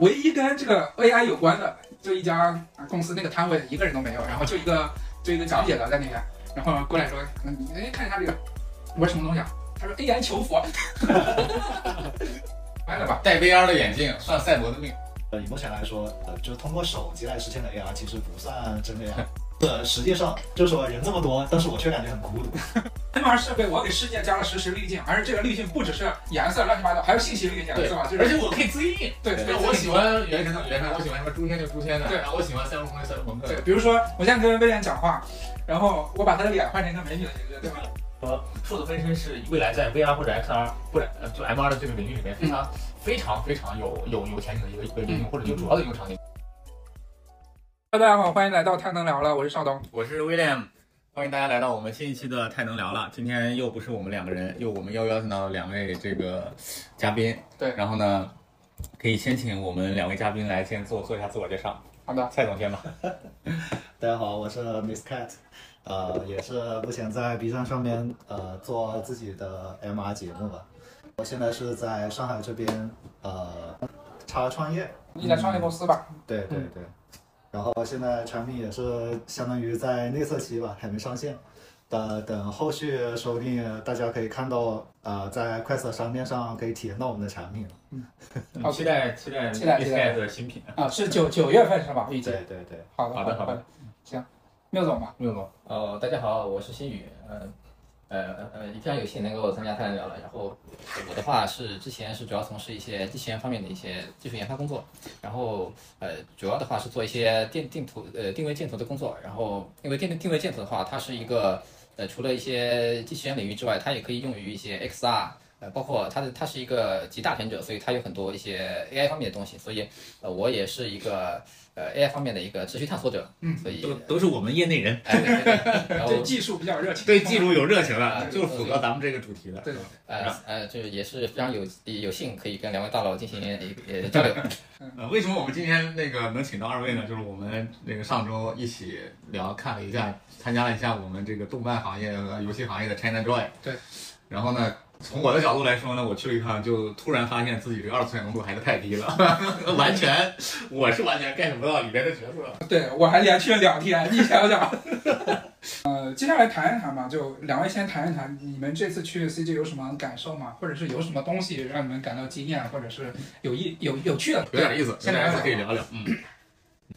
唯一跟这个 AI 有关的，就一家公司那个摊位一个人都没有，然后就一个就一个讲解的在那边，然后过来说，嗯，哎，看一下这个，我说什么东西啊？他说 AI 求佛，完了吧？戴 VR 的眼镜算赛博的命。呃，以目前来说，呃，就通过手机来实现的 AR 其实不算真 AR。呃，实际上就是说人这么多，但是我却感觉很孤独。MR 设备我给世界加了实时滤镜，而且这个滤镜不只是颜色乱七八糟，还有信息滤镜，对是吧？就是而且我可以自印。对对，我喜欢原神的原神，我喜欢什么诛仙就诛仙的，对然后我喜欢赛博朋克赛博朋克对，。比如说我现在跟威廉讲话，然后我把他的脸换成一个美女的形象，对吧？说数字分身是未来在 VR 或者 XR 或者呃就 MR 的这个领域里面非常、非常非常有有有前景的一个一个应用，或者就主要的应用场景。Hello，大家好，欢迎来到太能聊了，我是邵东。我是 William，欢迎大家来到我们新一期的太能聊了。今天又不是我们两个人，又我们又邀请到两位这个嘉宾。对然后呢，可以先请我们两位嘉宾来先做做一下自我介绍。好的，蔡总先吧。大家好，我是 Miss Cat，呃，也是目前在 B 站上面呃做自己的 MR 节目吧。我现在是在上海这边呃插创业，一家创业公司吧。对对对。然后现在产品也是相当于在内测期吧，还没上线。等等后续说不定大家可以看到，呃，在快手商店上可以体验到我们的产品。好期待期待 期待期待的新品。啊，是九九月份是吧？预计对。对对，好的，好好的好的。行，缪总吧。缪总，呃，大家好，我是新宇，呃呃呃呃，非常有幸能够参加太能聊了。然后我的话是之前是主要从事一些机器人方面的一些技术研发工作，然后呃主要的话是做一些定定图呃定位箭头的工作。然后因为定定位箭头的话，它是一个呃除了一些机器人领域之外，它也可以用于一些 XR。呃，包括它的它是一个集大成者，所以它有很多一些 AI 方面的东西，所以呃我也是一个呃 AI 方面的一个持续探索者，嗯所以都都是我们业内人，哎对对对，然 后对技术比较热情。对技术有热情的，啊就符合咱们这个主题的。对。呃呃，就是也是非常有有幸可以跟两位大佬进行一个呃交流。呃，为什么我们今天那个能请到二位呢？就是我们那个上周一起聊，看了一下，参加了一下我们这个动漫行业、和游戏行业的 China Joy。对。然后呢，从我的角度来说呢，我去了一趟，就突然发现自己这个二次元浓度还是太低了，完全，我是完全 get 不到里边的角色。对我还连去了两天，你想想。呃，接下来谈一谈吧，就两位先谈一谈你们这次去 CG 有什么感受吗？或者是有什么东西让你们感到惊艳，或者是有意有有趣的？有点意思，先有点意思，可以聊。聊聊。嗯，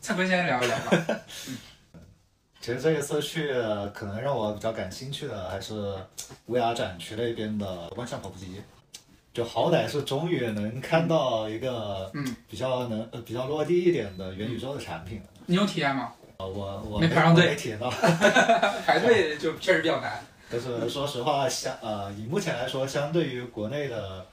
蔡坤先聊一聊吧。其实这一次去，可能让我比较感兴趣的还是 VR 展区那边的万象跑步机，就好歹是终于能看到一个嗯比较能呃比较落地一点的元宇宙的产品了。你有体验吗？呃，我我没排上队没体验到，排队就确实比较难。但是说实话，相呃以目前来说，相对于国内的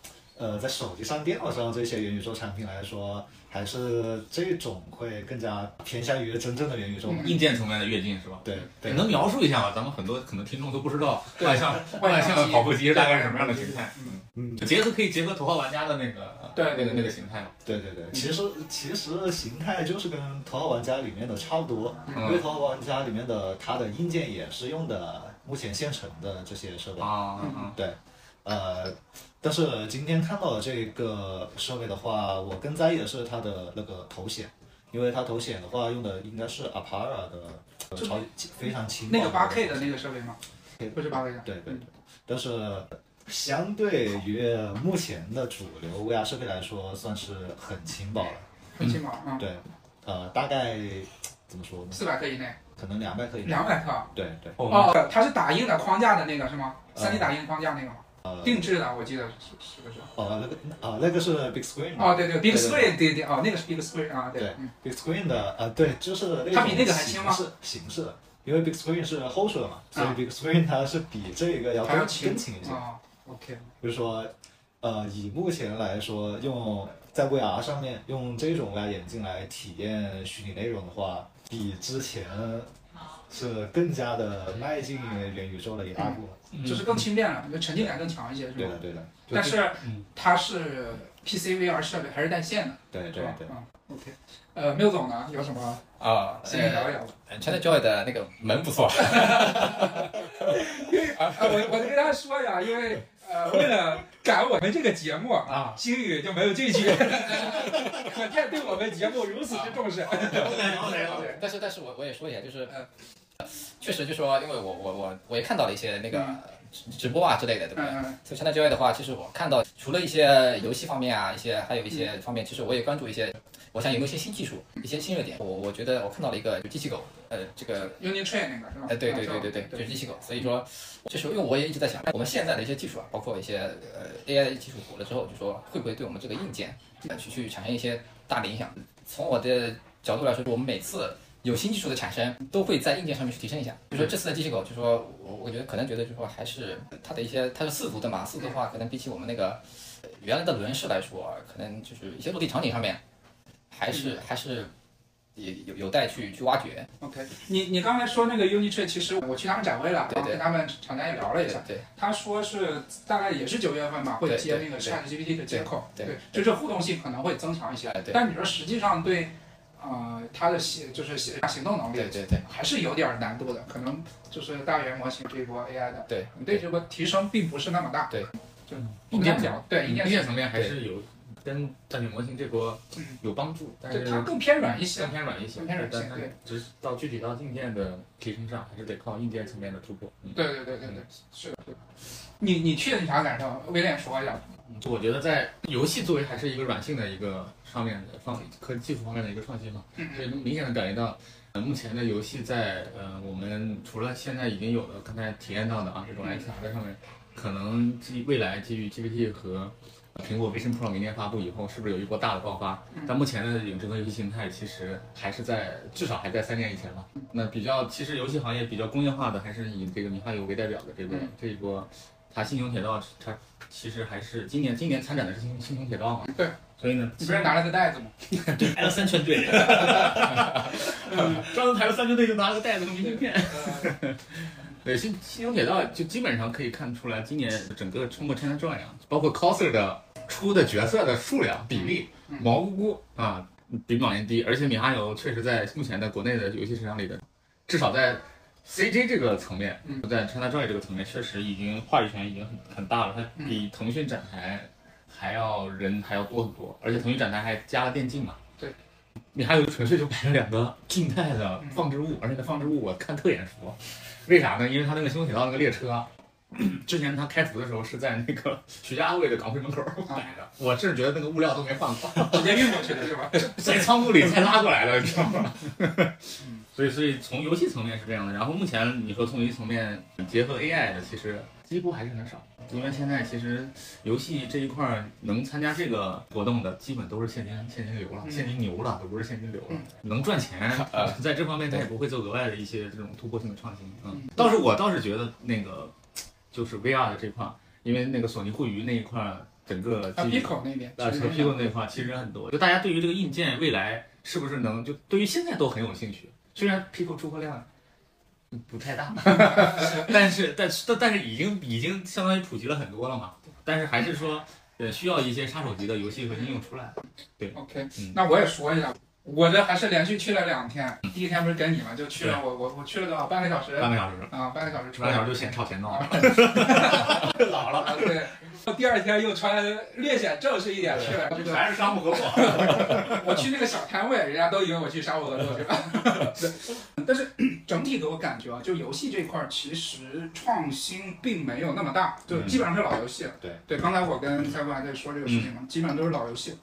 呃在手机上、电脑上这些元宇宙产品来说，还是这种会更加偏向于真正的元宇宙吧。硬件层面的跃进是吧？对对你，能描述一下吗？咱们很多可能听众都不知道对万象万象跑步机是大概是什么样的形态？嗯嗯，就结合可以结合头号玩家的那个对那个那个形态嘛。对对对，其实其实形态就是跟《头号玩家》里面的差不多，嗯因为《头号玩家》里面的它的硬件也是用的目前现成的这些设备。啊嗯对，呃，但是今天看到的这个设备的话，我更在意的是它的那个头显，因为它头显的话用的应该是 Apara 的呃就超非常轻那个八 K 的的那个设备吗？不是八 K 的。对对对，但是相对于目前的主流 VR 设备来说，算是很轻薄了。很轻薄啊，对，呃，大概怎么说呢？四百克以内，可能两百克以内。两百克。对对，哦，它是打印的框架的那个是吗？呃三 D 打印框架那个吗？呃，定制的，我记得是是不是？哦，那个啊，那个是 Big Screen。哦，对对，Big Screen，对对，哦，那个是 Big Screen 啊，对嗯 Big Screen 的啊，对，就是那它比那个还轻吗形式形式的，因为 Big Screen 是后出的嘛，所以啊 Big Screen 它是比这个要更轻更轻一些。哦，OK，比如说，呃，以目前来说，用在 VR 上面用这种 VR 眼镜来体验虚拟内容的话，比之前是更加的迈进元宇宙的一大步。就是更轻便了，就沉浸感更强一些，是吧对的，？对的，但是嗯它是 PC VR 设备，还是带线的，是吧？对对对。嗯，OK。呃，缪总呢，有什么啊，先聊一聊吧？呃，China Joy 的那个门不错，因为啊，我我就跟大家说呀，因为呃，为了赶我们这个节目啊，星宇就没有进去，可见对我们节目如此之重视。OK OK 但是但是我我也说一下，就是嗯确实就说，因为我我我我也看到了一些那个直直播啊之类的，对不对？所以 China Joy 的话，其实我看到除了一些游戏方面啊，一些还有一些方面，其实我也关注一些，我想有没有一些新技术，一些新热点。我我觉得我看到了一个就机器狗，呃，这个，Uni Train 那个是吧？哎，对对对对对，就是机器狗。所以说，就是因为我也一直在想，我们现在的一些技术啊，包括一些呃 AI 技术火了之后，就说会不会对我们这个硬件呃去去产生一些大的影响？从我的角度来说，我们每次有新技术的产生，都会在硬件上面去提升一下。比如说这次的机器狗，就说我我觉得可能觉得就是说还是它的一些它是四足的嘛，四足的话可能比起我们那个呃原来的轮式来说，可能就是一些落地场景上面还是还是也有有待去去挖掘。OK，你你刚才说那个 Uni Train，其实我去他们展位了，对对。然后跟他们厂家也聊了一下，对他说是大概也是九月份吧，会接那个 Chat GPT 的接口，对对。就这互动性可能会增强一些但你说实际上对，呃，它的行就是行行动能力对对对还是有点儿难度的，可能就是大语言模型这一波 AI 的，对你对这波提升并不是那么大，对，就硬件讲，对硬件层面还是有跟战略模型这波嗯有帮助，但是它更偏软一些更，偏软一些，更偏软一些对只是到具体到硬件的提升上，还是得靠硬件层面的突破。嗯，对对对对对，是的。是的你你去的你啥感受？威廉说一下。我觉得在游戏作为还是一个软性的一个上面的方科技术方面的一个创新嘛，嗯所以能明显的感觉到，呃，目前的游戏在呃我们除了现在已经有的刚才体验到的啊这种 XR 在上面，可能基未来基于 GPT 和呃苹果 Vision Pro 明年发布以后，是不是有一波大的爆发？但目前的整个游戏形态其实还是在至少还在三年以前吧。那比较其实游戏行业比较工业化的还是以这个米哈游为代表的这个嗯这一波，它星穹铁道它其实还是今年今年参展的是星星穹铁道嘛？对。所以呢，你不是拿了个袋子吗？对，排了三圈队，专门排了三圈队就拿了个袋子和明信片。对，星星穹铁道就基本上可以看出来，今年整个通过 China Joy 啊，包括 coser 的出的角色的数量比例，嗯毛乎乎啊，比往年低。而且米哈游确实在目前的国内的游戏市场里的，至少在 CJ 这个层面，嗯在 China Joy 这个层面，确实已经话语权已经很很大了，它比腾讯展台还要人还要多很多，而且腾讯展台还加了电竞嘛。对。米哈游纯粹就摆了两个静态的放置物，而且那放置物我看特眼熟，为啥呢？因为它那个星穹铁道那个列车啊，之前它开服的时候是在那个徐家汇的港汇门口摆 的，我甚至觉得那个物料都没换过，直接运过去的是吧？在仓库里才拉过来的，你知道吗？所以，所以从游戏层面是这样的。然后目前你说从游戏层面结合 AI 的，其实几乎还是很少，因为现在其实游戏这一块儿能参加这个活动的，基本都是现金现金流了，嗯现金牛了，都不是现金流了，能赚钱。呃在这方面，他也不会做额外的一些这种突破性的创新。嗯，倒是我倒是觉得那个就是 VR 的这块儿，因为那个索尼互娱那一块儿，整个啊，Pico 那边，呃，其实扯屁股那块其实很多，就大家对于这个硬件未来是不是能，就对于现在都很有兴趣。虽然 Pico 出货量不太大，但是但是但但是已经已经相当于普及了很多了嘛。但是还是说，呃，需要一些杀手级的游戏和应用出来。对 OK，嗯那我也说一下，我这还是连续去了两天，第一天不是跟你嘛，就去了我我我去了多少？半个小时。半个小时，啊，半个小时出来。半个小时就先超前到了，老了，啊，对，第二天又穿略显正式一点去了这个，还是商务合作。我去那个小摊位，人家都以为我去商务合作去了。对，但是 整体给我感觉啊，就游戏这块儿其实创新并没有那么大，就基本上是老游戏了。对。对，刚才我跟蔡哥还在说这个事情嘛，基本上都是老游戏。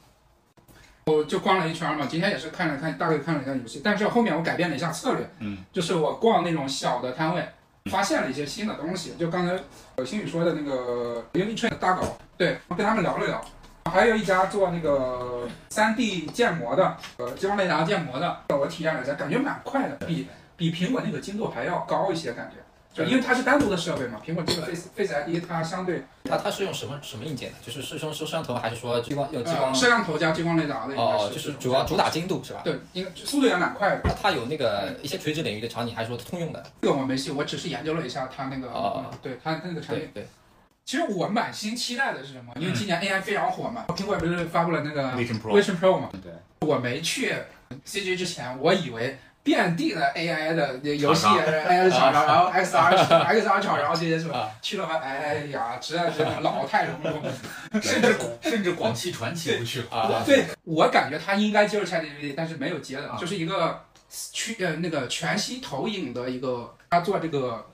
我就逛了一圈嘛，今天也是看了看，大概看了一下游戏，但是后面我改变了一下策略，嗯，就是我逛那种小的摊位，发现了一些新的东西，就刚才呃星宇说的那个 Unitrain 的大狗，对，跟他们聊了聊，还有一家做那个 3D 建模的，呃，激光雷达建模的，我体验了一下，感觉蛮快的，比比苹果那个精度还要高一些，感觉。就因为它是单独的设备嘛，苹果这个 Face Face ID 它相对它它是用什么什么硬件的？就是是用收摄像头还是说激光有激光呃？摄像头加激光雷达的哦，就是主要主打精度是吧？对，应该速度也蛮快的。它它有那个一些垂直领域的场景，还是说通用的？这个我没细，我只是研究了一下它那个，哦嗯对它那个产品。对对，其实我满心期待的是什么？因为今年 AI 非常火嘛，苹果不是发布了那个 Vision Pro，Vision Pro 嘛？对，我没去 CG 之前，我以为遍地的 AI 的游戏 AI 的厂商，然后 XR XR 厂，然后这些什么？去了吧？哎呀，实在是老态龙钟，甚至甚至广汽传祺都去了啊，对我感觉他应该接受 ChatGPT，但是没有接的，啊就是一个去呃那个全息投影的一个，他做这个。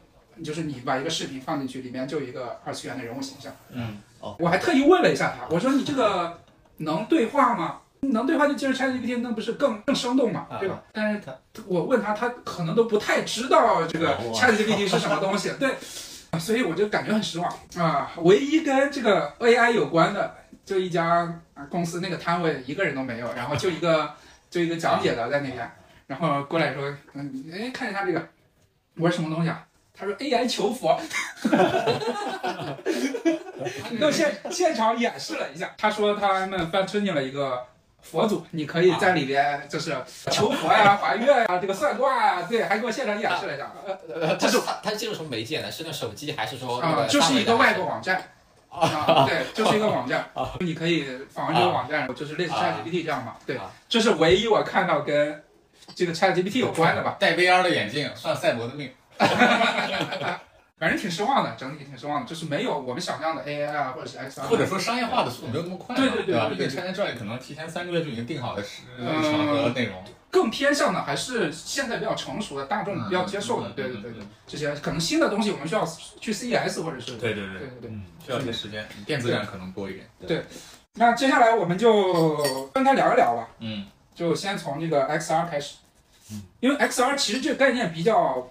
就是你把一个视频放进去，里面就有一个二次元的人物形象。嗯，哦，我还特意问了一下他，我说你这个能对话吗？能对话就接着 ChatGPT，那不是更更生动嘛，对吧？但是他我问他，他可能都不太知道这个哇 ChatGPT 是什么东西，对，所以我就感觉很失望啊。唯一跟这个 AI 有关的，就一家公司那个摊位一个人都没有，然后就一个就一个讲解的在那边，然后过来说，嗯，哎，看一下这个，我是什么东西啊？他说 AI 求佛，那现现场演示了一下。他说他们翻推进了一个佛祖，你可以在里边就是求佛呀、还愿呀、这个算卦呀，对，还给我现场演示了一下。呃呃，这是他他是接入什么媒介呢？是那手机还是说啊，个就是一个外国网？站。啊，对，就是一个网站，你可以访问这个网站，就是类似 ChatGPT 这样嘛。对啊，这是唯一我看到跟这个 ChatGPT 有关的吧。戴 VR 的眼镜算赛博的命。反正挺失望的，整体挺失望的，就是没有我们想象的 AI 啊，或者是 XR，或者说商业化的速度没有那么快嘛，对对对吧？对对毕竟 ChatGPT 可能提前三个月就已经定好的时嗯场合内容，更偏向的还是现在比较成熟的大众比较接受的，嗯对。对对。对，这些可能新的东西我们需要去 CES 或者是对对。对对。需要一些时间，电子展可能多一点。对。那接下来我们就分开聊一聊吧，嗯，就先从这个 XR 开始嗯，因为 XR 其实这个概念比较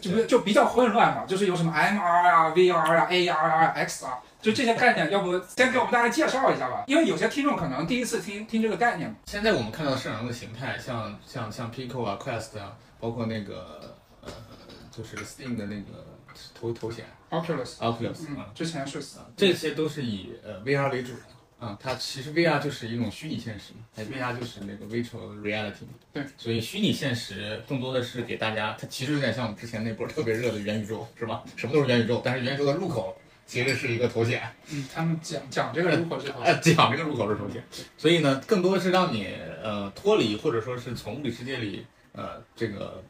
就就比较混乱嘛，就是有什么 MR 啊、VR 啊、AR 啊、XR，就这些概念，要不先给我们大家介绍一下吧？因为有些听众可能第一次听听这个概念。现在我们看到市场上的形态，像像像 Pico 啊、Quest 啊，包括那个呃，就是 Steam 的那个头头显。Oculus，Oculus 嗯啊，，之前是啊，这些都是以呃 VR 为主的啊。它其实 VR 就是一种虚拟现实嘛，哎，VR 就是那个 virtual reality 嘛。对，所以虚拟现实更多的是给大家，它其实有点像我们之前那波特别热的元宇宙，是吧？什么都是元宇宙，但是元宇宙的入口其实是一个头显。嗯，他们讲讲这个入口是头呃，讲这个入口是头显，所以呢，更多的是让你呃脱离，或者说是从物理世界里呃这个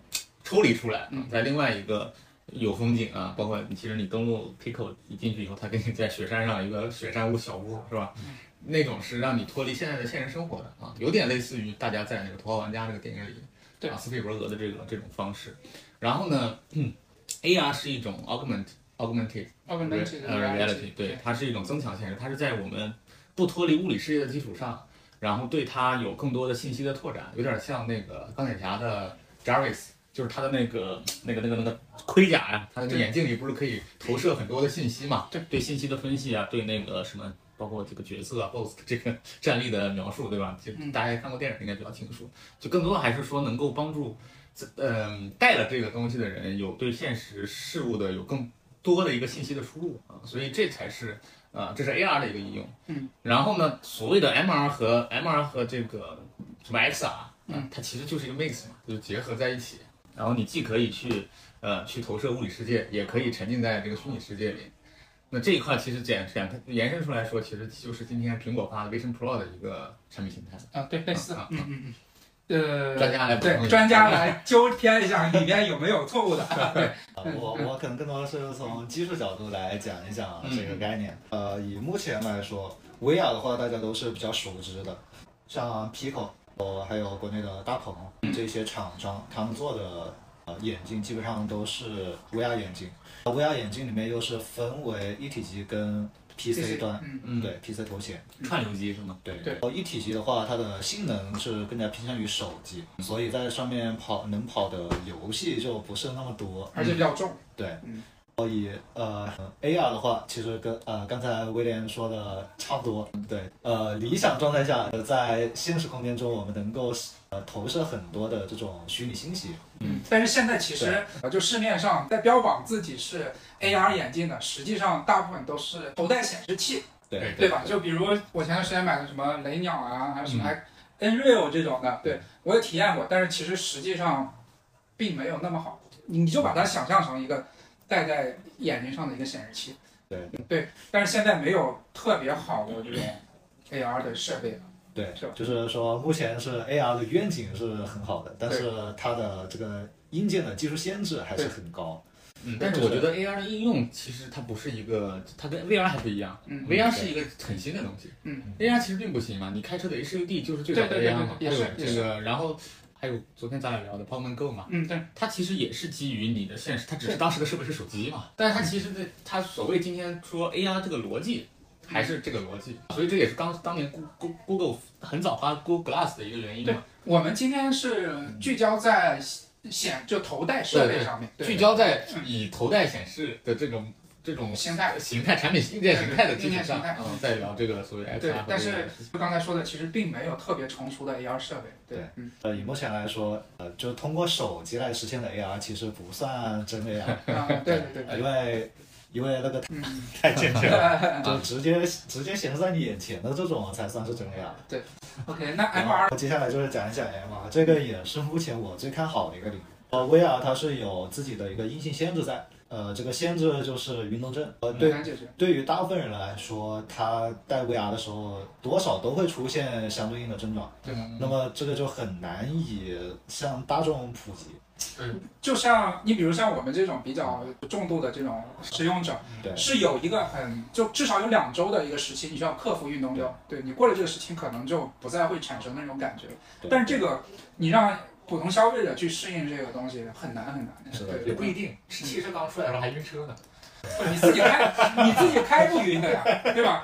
抽离出来，嗯在另外一个有风景啊，包括你其实你登录 Pico 一进去以后，它给你在雪山上一个雪山屋小屋是吧？嗯那种是让你脱离现在的现实生活的啊，有点类似于大家在那个《头号玩家》这个电影里，对啊，斯皮伯格的这个这种方式。然后呢，嗯，AR 是一种 augment augmented augmented 呃 reality，对，它是一种增强现实，它是在我们不脱离物理世界的基础上，然后对它有更多的信息的拓展，有点像那个钢铁侠的 Jarvis，就是他的那个那个那个那个盔甲呀、他那个眼镜里不是可以投射很多的信息嘛？对，对信息的分析啊，对那个什么。包括这个角色啊，BOSS 的这个战力的描述，对吧？就嗯大家看过电影应该比较清楚。就更多还是说能够帮助，嗯、带了这个东西的人有对现实事物的有更多的一个信息的输入啊，所以这才是啊、这是 AR 的一个应用。嗯，然后呢，所谓的 MR 和 MR 和这个什么 XR，嗯啊，它其实就是一个 mix 嘛，就结合在一起。然后你既可以去呃去投射物理世界，也可以沉浸在这个虚拟世界里。那这一块其实简简延伸出来说，其实就是今天苹果发的 Vision Pro 的一个产品形态。啊，对，类似嗯嗯嗯。呃，专家来对专家来纠偏一下里面有没有错误的。对，啊我我可能更多的是从技术角度来讲一讲嗯这个概念。呃，以目前来说，VR 的话大家都是比较熟知的，像 Pico，呃，还有国内的大鹏这些厂商，他们做的呃眼镜基本上都是 VR 眼镜。VR 眼镜里面又是分为一体机跟 PC 端，嗯嗯对 PC 头显。串流机是吗？对对一体机的话，它的性能是更加偏向于手机，所以在上面跑能跑的游戏就不是那么多。而且比较重。对，嗯所以呃，AR 的话，其实跟呃刚才威廉说的差不多。对，呃，理想状态下，呃在现实空间中，我们能够呃投射很多的这种虚拟信息。嗯，但是现在其实呃就市面上在标榜自己是 AR 眼镜的，实际上大部分都是头戴显示器，对，对吧？就比如我前段时间买的什么雷鸟啊，还有什么 Nreal 这种的，对我也体验过，但是其实实际上并没有那么好。你就把它想象成一个戴在眼睛上的一个显示器，对对。但是现在没有特别好的这种 AR 的设备了，对是吧，就是说目前是 AR 的愿景是很好的，但是它的这个硬件的技术限制还是很高。嗯，但是我觉得 AR 的应用其实它不是一个，它跟 VR 还不一样。嗯 VR 是一个很新的东西。嗯，AR 其实并不新嘛，你开车的 HUD 就是最早的对对对 AR 嘛，对这个，然后还有昨天咱俩聊的 Pokemon Go 嘛，嗯，对，它其实也是基于你的现实，它只是当时的设备是手机嘛，但是它其实的它所谓今天说 AR 这个逻辑。还是这个逻辑，所以这也是当当年 Google Google 很早发 Google Glass 的一个原因对嘛。我们今天是聚焦在显就头戴设备上面，对聚焦在以头戴显示的这种这种形态形态、产品硬件形态的基础上，硬件形态嗯，再聊这个所谓 XR 对，但是刚才说的其实并没有特别成熟的 AR 设备，对对，嗯，呃，以目前来说，呃，就通过手机来实现的 AR 其实不算真 AR，啊，对对对因为因为那个嗯，太健全了，就直接直接显示在你眼前的这种才算是真 AR。对，OK，那 MR 接下来就是讲一讲 MR，这个也是目前我最看好的一个领域。呃，VR 它是有自己的一个硬性限制在，呃，这个限制就是运动症。呃，对，难解决，对于大部分人来说，他戴 VR 的时候多少都会出现相对应的症状，对。那么这个就很难以向大众普及。嗯就像你比如像我们这种比较重度的这种使用者，对，是有一个很就至少有两周的一个时期，你需要克服运动量。对。你过了这个时期，可能就不再会产生那种感觉。对。但是这个你让普通消费者去适应这个东西很难很难。是的对也不一定，汽车刚出来的时候还晕车呢。不 你自己开，你自己开不晕的呀，对吧？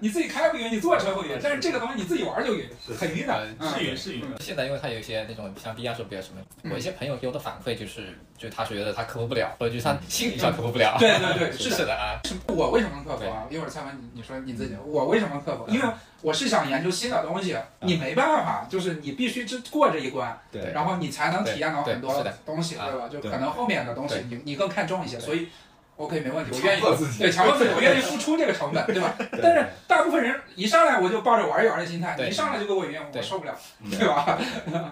你自己开不晕，你坐车不晕，但是这个东西你自己玩就晕，很晕的。是晕是晕。现在因为它有一些那种像 VR 设备啊什么，嗯我一些朋友给我的反馈就是，就是他觉得他克服不了，或者就是他心理上克服不了。对对对，是的。是的啊，我为什么克服啊？一会儿蔡文你你说你自己，我为什么克服？因为我是想研究新的东西，你没办法，就是你必须这过这一关，对，然后你才能体验到很多东西，啊对吧？就可能后面的东西你你更看重一些，所以 OK 没问题，我愿意自己对强迫自己，我愿意付出这个成本，对吧？但是大部分人一上来我就抱着玩一玩的心态，你一上来就给我晕，我对受不了，嗯对吧？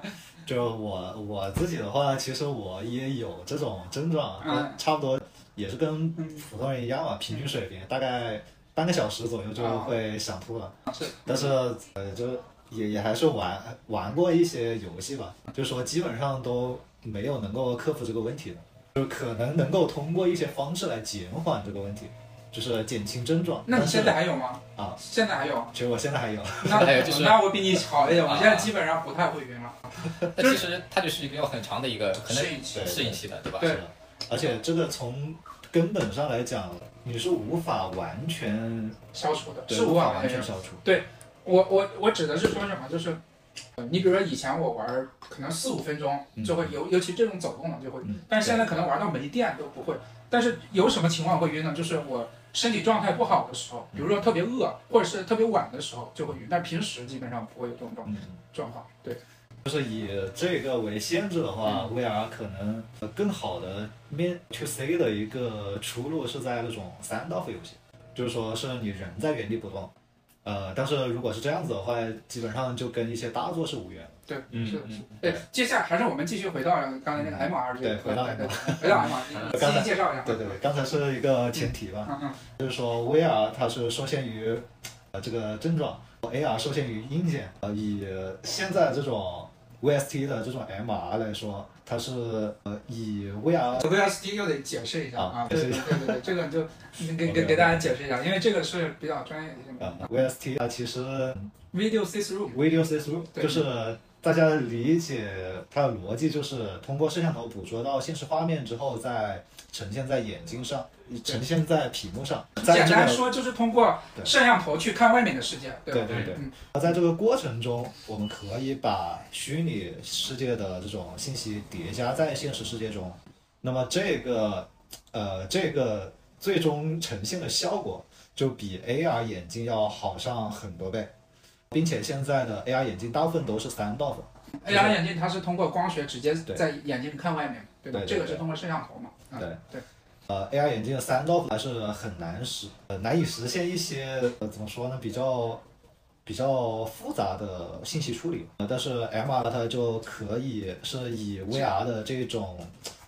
就我我自己的话，其实我也有这种症状，嗯差不多也是跟普通人一样吧，平均水平，大概半个小时左右就会想吐了。是，但是呃，就也也还是玩玩过一些游戏吧，就说基本上都没有能够克服这个问题的，就可能能够通过一些方式来减缓这个问题，就是减轻症状。那你现在还有吗？啊，现在还有？其实我现在还有，那还有就是那我比你好一点，我啊现在基本上不太会晕了。那其实它就是一个有很长的一个可能适应期适应期的，对吧？对是，而且这个从根本上来讲，你是无法完全消除的，是无无法完全全消除。对我我我指的是说什么？就是，呃你比如说以前我玩可能四五分钟就会尤尤其这种走动的就会嗯，但是现在可能玩到没电都不会。但是有什么情况会晕呢？就是我身体状态不好的时候，比如说特别饿或者是特别晚的时候就会晕，但平时基本上不会有这种状嗯，状况。对，就是以这个为限制的话、v r 可能更好的面 to C 的一个出路是在那种三道夫游戏，就是说是你人在原地不动，呃，但是如果是这样子的话，基本上就跟一些大作是无缘了。对，嗯是是的。对，接下来还是我们继续回到刚才那个 MR 这个，对回到 MR，，回到 MR，你刚才继续介绍一下。对对对，刚才是一个前提吧，嗯嗯，就是说 VR 它是受限于呃这个症状，AR 受限于硬件。呃，以现在这种 VST 的这种 MR 来说，它是呃以 VR VSD 又得解释一下啊啊，对对对对对，这个就给给给大家解释一下，因为这个是比较专业的一啊个 VST 它其实 video see through。Video Through 对。就是大家理解它的逻辑，就是通过摄像头捕捉到现实画面之后，再呈现在眼睛上，呈现在屏幕上。简这个单说就是通过摄像头去看外面的世界，对？对对对嗯，在这个过程中，我们可以把虚拟世界的这种信息叠加在现实世界中，那么这个呃这个最终呈现的效果就比 AR 眼镜要好上很多倍，并且现在的 AR 眼镜大部分都是三道粉。AR 眼镜它是通过光学直接在眼睛看外面，对吧？对对对这个是通过摄像头嘛？啊对对，呃，AR 眼镜的三道还是很难实，呃，难以实现一些呃怎么说呢，比较比较复杂的信息处理。呃，但是 MR 它就可以是以 VR 的这种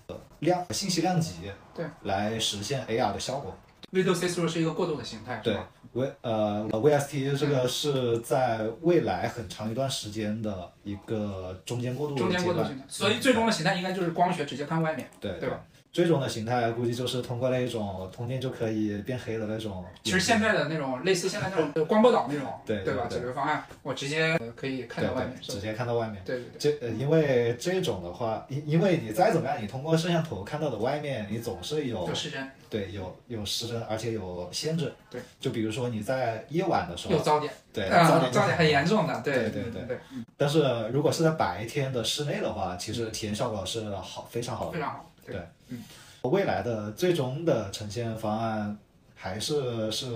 呃量信息量级对来实现 AR 的效果。Through 是一个过渡的形态，对吧？V 呃 VST 这个是在未来很长一段时间的一个中间过渡中间过渡形态，所以最终的形态应该就是光学直接看外面。对对吧？最终的形态估计就是通过那一种通电就可以变黑的那种。其实现在的那种类似现在那种光波导那种，对对吧？对解决方案，我直接呃可以看到外面，直接看到外面。对对对。这呃，因为这种的话，因因为你再怎么样，你通过摄像头看到的外面，你总是有有时针，对有有失真，而且有限制。对，就比如说你在夜晚的时候，有噪点，对啊，噪点就噪点很严重的，对对对对但是如果是在白天的室内的话，其实体验效果是好非常好的。非常好，对对未来的最终的呈现方案还是是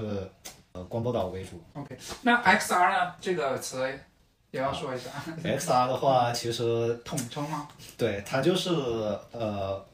呃光波导为主。OK，那 XR 呢？这个词也要说一下，XR 的话，其实统称吗？对它就是呃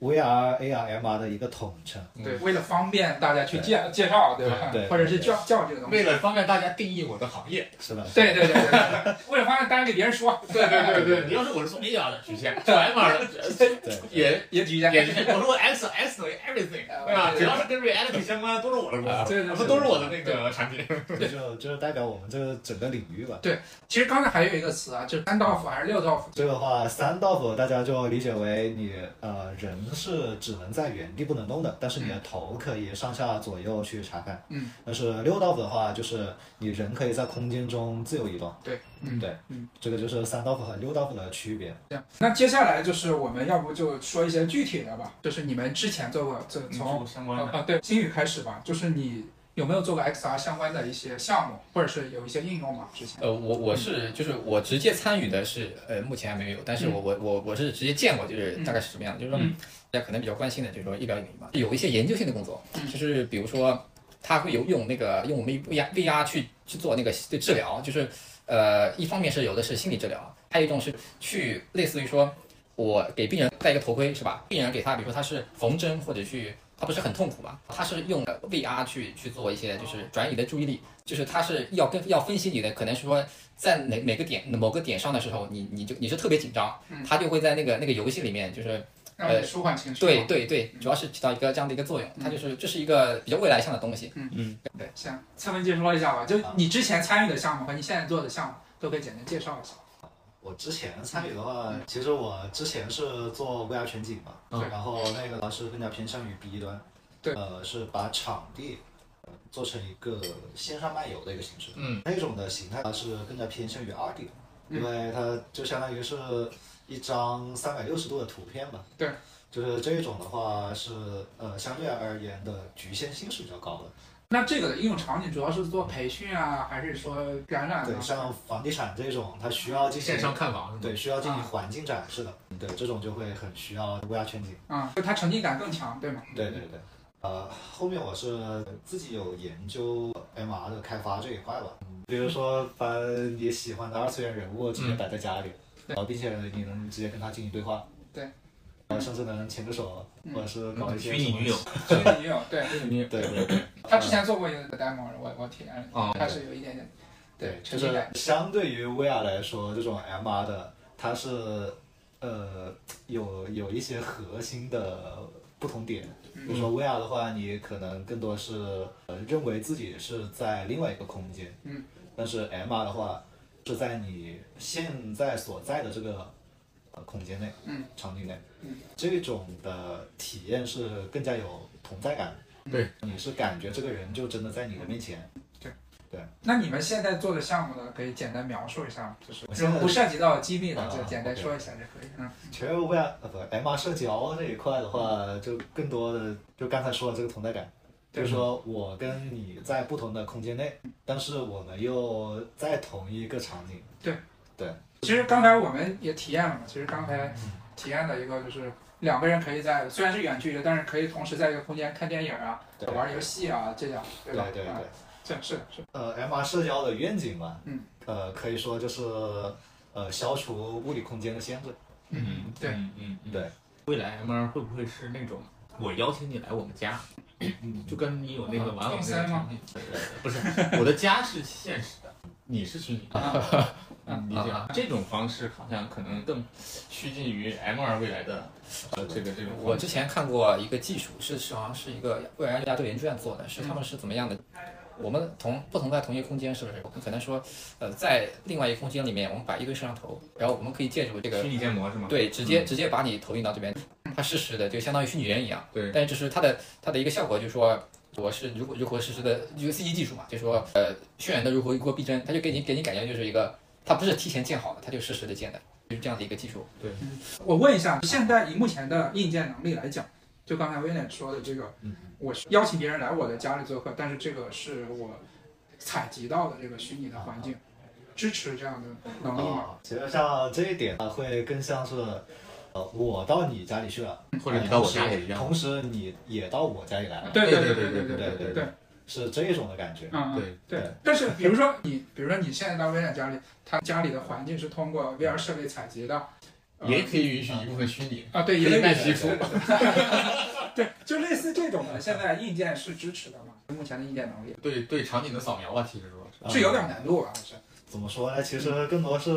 VR、AR、MR 的一个统称。对，为了方便大家去介介绍，对吧？对对或者是叫叫这个东西。为了方便大家定义我的行业，是吧？对对对对对，为了方便大家给别人说，对对对对，你要是我是做 AR 的局限，做 MR 的对也也举一下。我说 X X 等于 everything，对吧？只要是跟 reality 相关，都是我的公司，对都是我的那个产品。这就就是代表我们这个整个领域吧。对其实刚才还有一个词啊，就是三道夫还是六道夫？这个话，三道夫大家就理解为你呃人是只能在原地不能动的，但是你的头可以上下左右去查看。嗯。但是六道夫的话，就是你人可以在空间中自由移动。对，嗯对，嗯，这个就是三道夫和六道夫的区别。这样。那接下来就是我们要不就说一些具体的吧，就是你们之前做过，这从相关的，呃呃对新宇开始吧，就是你有没有做过 XR 相关的一些项目，或者是有一些应用嘛？之前呃，我我是就是我直接参与的是呃，目前还没有，但是我我我我是直接见过，就是大概是什么样的，就是说嗯大家可能比较关心的，就是说医疗领域嘛，有一些研究性的工作，嗯就是比如说他会有用那个用我们 VR VR 去去做那个治疗，就是呃一方面是有的是心理治疗，还有一种是去类似于说我给病人戴一个头盔是吧？病人给他比如说他是缝针或者去。他不是很痛苦嘛？他是用 VR 去去做一些，就是转移的注意力，就是他是要跟要分析你的，可能是说在哪哪个点某个点上的时候，你你就你是特别紧张，他就会在那个那个游戏里面，就是让你舒缓情绪。对对对，主要是起到一个这样的一个作用，它就是这是一个比较未来向的东西。嗯嗯对，行，侧面介绍一下吧，就你之前参与的项目和你现在做的项目，都可以简单介绍一下。我之前参与的话，其实我之前是做 VR 全景嘛，对。然后那个呢是更加偏向于 B 端，对。呃，是把场地呃做成一个线上漫游的一个形式，嗯，那种的形态它是更加偏向于二 D 的，嗯。因为它就相当于是一张三百六十度的图片吧，对，就是这种的话是呃相对而言的局限性是比较高的，那这个的应用场景主要是做培训啊，还是说感染对，啊？像房地产这种它需要进行线上看房是吗？对，需要进行啊。环境展示的，对，这种就会很需要 VR 全景。啊，就它沉浸感更强，对吗？对对对，呃，后面我是自己有研究 MR 的开发这一块吧，比如说把你喜欢的二次元人物直接摆在家里，然后并且你能直接跟他进行对话，对，甚至能牵着手，嗯。或者是搞一些虚拟女友，虚拟女友，对，虚拟女友。对对对。他之前做过一个 demo，我我体验了，哦。它是有一点点对对，就是。相对于 VR 来说，这种 MR 的它是呃有有一些核心的不同点。比如说 VR 的话，你可能更多是呃认为自己是在另外一个空间，嗯，但是 MR 的话是在你现在所在的这个呃空间内，嗯，场景内，嗯，这种的体验是更加有同在感，对，你是感觉这个人就真的在你的面前，对。对。那你们现在做的项目呢，可以简单描述一下吗？就是不涉及到机密的，啊就简单说一下就可以。嗯，其实 VR 呃不 MR 社交这一块的话，就更多的就刚才说的这个同在感，就是说我跟你在不同的空间内，但是我们又在同一个场景。对。对。其实刚才我们也体验了嘛，其实刚才体验的一个就是两个人可以在虽然是远距离，但是可以同时在一个空间看电影啊、对玩游戏啊，这样对吧？啊对对对，这是的是。呃，MR 社交的愿景嘛，嗯，呃，可以说就是呃消除物理空间的限制。嗯，对嗯嗯，嗯对。未来 MR 会不会是那种我邀请你来我们家，就跟你有那个玩偶那个场景？呃不是，我的家是现实的，你是虚拟 理解了。这种方式好像可能更趋近于 M 二未来的呃这个这种。我之前看过一个技术，是是好像是一个未来亚洲研究院做的，是他们是怎么样的？我们同不同在同一个空间，是不是？我们可能说，呃，在另外一个空间里面，我们摆一堆摄像头，然后我们可以借助这个虚拟建模是吗？对，直接直接把你投影到这边，它实时的就相当于虚拟人一样。对但是就是它的它的一个效果，就是说我是如果如何实施的一个 CG 技术嘛，就是说呃渲染的如何如何逼真，它就给你给你感觉就是一个它不是提前建好的，它就实时的建的，就是这样的一个技术。对我问一下，现在以目前的硬件能力来讲，就刚才威廉说的这个，我是邀请别人来我的家里做客，但是这个是我采集到的这个虚拟的环境，支持这样的能力吗？啊，其实像这一点啊，会更像是，呃，我到你家里去了，或者你到我家里一样。同时你也到我家里来了，对对对对对对对对对，是这种的感觉。嗯嗯对对。但是比如说你，比如说你现在到微软家里，他家里的环境是通过 VR 设备采集的，呃也可以允许一部分虚拟。啊，对，也可以可以卖皮肤对，就类似这种的，现在硬件是支持的嘛？目前的硬件能力对对，场景的扫描吧，其实说是。有点难度啊，是？怎么说呢？其实更多是，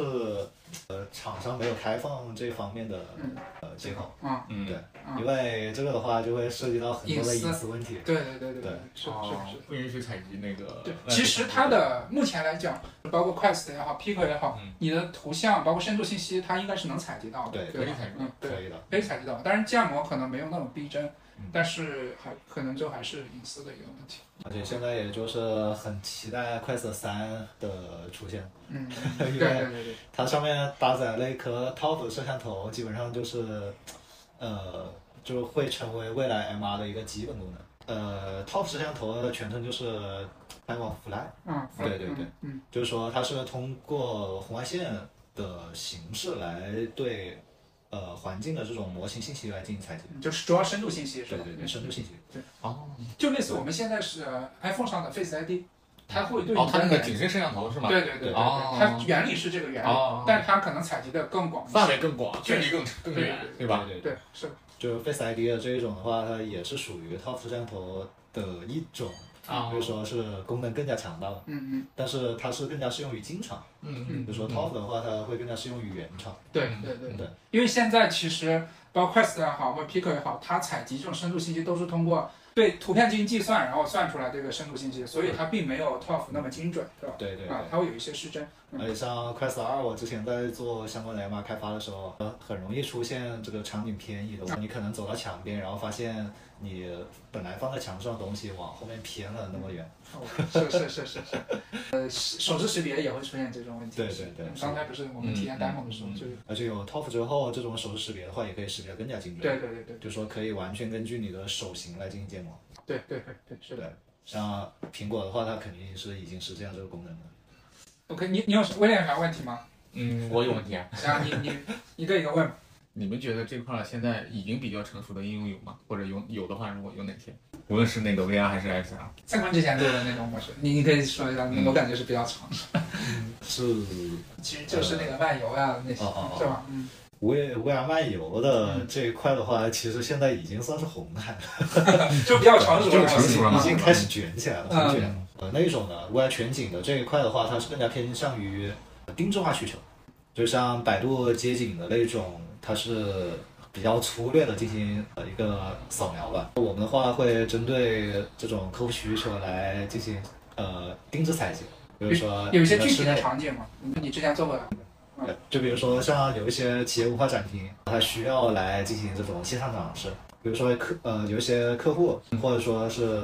呃，厂商没有开放这方面的嗯呃接口，啊，嗯，对啊因为这个的话就会涉及到很多的隐私问题。对对对对对是是哦是。不允许采集那个。对，呃其实它的目前来讲，包括 Quest 也好，Pico 也好嗯，你的图像包括深度信息，它应该是能采集到的，对可以采集？嗯，可以的。可以采集到。但是建模可能没有那么逼真嗯，但是还可能就还是隐私的一个问题。而且现在也就是很期待 Quest 三的出现，嗯，因对为对对对，它上面搭载了一颗 TOF 摄像头，基本上就是，呃，就会成为未来 MR 的一个基本功能。呃，Top 摄像头的全称就是 Time of Flight，嗯，对对对。嗯，就是说它是通过红外线的形式来对呃环境的这种模型信息来进行采集。嗯，就是主要深度信息是吧？对对对，深度信息。对哦就类似我们现在是呃 iPhone 上的 Face ID，它会对哦，它那个景深摄像头是吗？对对对对它原理是这个原理哦，但它可能采集的更广范围更广，距离更更远，对吧？对对，对是的，就 Face ID 的这一种的话，它也是属于 TOF 摄像头的一种，啊可以说是功能更加强大了。嗯嗯，但是它是更加适用于经常，嗯嗯比如说 TOF 的话，它会更加适用于原厂。对对对对，因为现在其实包括 Quest 也好，或者 Pico 也好，它采集这种深度信息都是通过对图片进行计算，然后算出来这个深度信息，所以它并没有 TOF 那么精准，对吧？对对啊，它会有一些失真。而且像 Quest 二，我之前在做相关的 MR 开发的时候，呃，很容易出现这个场景偏移的。你可能走到墙边，然后发现你本来放在墙上的东西往后面偏了那么远。哦是是是是是，呃，手势识别也会出现这种问题。对对对嗯刚才不是我们体验 demo 的时候，就是而且有 TOF 之后，这种手势识别的话，也可以识别得更加精准。对对对对就说可以完全根据你的手型来进行建模。对对对对，是的。对，像苹果的话，它肯定是已经实现了这个功能的。OK，你你有威廉有啥问题吗？嗯，我有问题啊。然后你你一个一个问。你们觉得这块儿现在已经比较成熟的应用有吗？或者有有的话，如果有哪些？无论是那个 VR 还是 XR。三坤之前做的那种模式，你你可以说一下，嗯我感觉是比较长，是其实就是那个漫游呀那些哦哦哦，是吧？嗯，V VR 漫游的这一块的话，其实现在已经算是红海了，就比较成熟了，就成熟了已经开始卷起来了，嗯很卷。呃，那种的 VR 全景的这一块的话，它是更加偏向于定制化需求，就像百度街景的那种，它是比较粗略的进行呃一个扫描吧。我们的话会针对这种客户需求来进行呃定制采集，比如说有一些具体的场景嘛，你你之前做过的，对，就比如说像有一些企业文化展厅，它需要来进行这种线上展示，比如说客呃有一些客户或者说是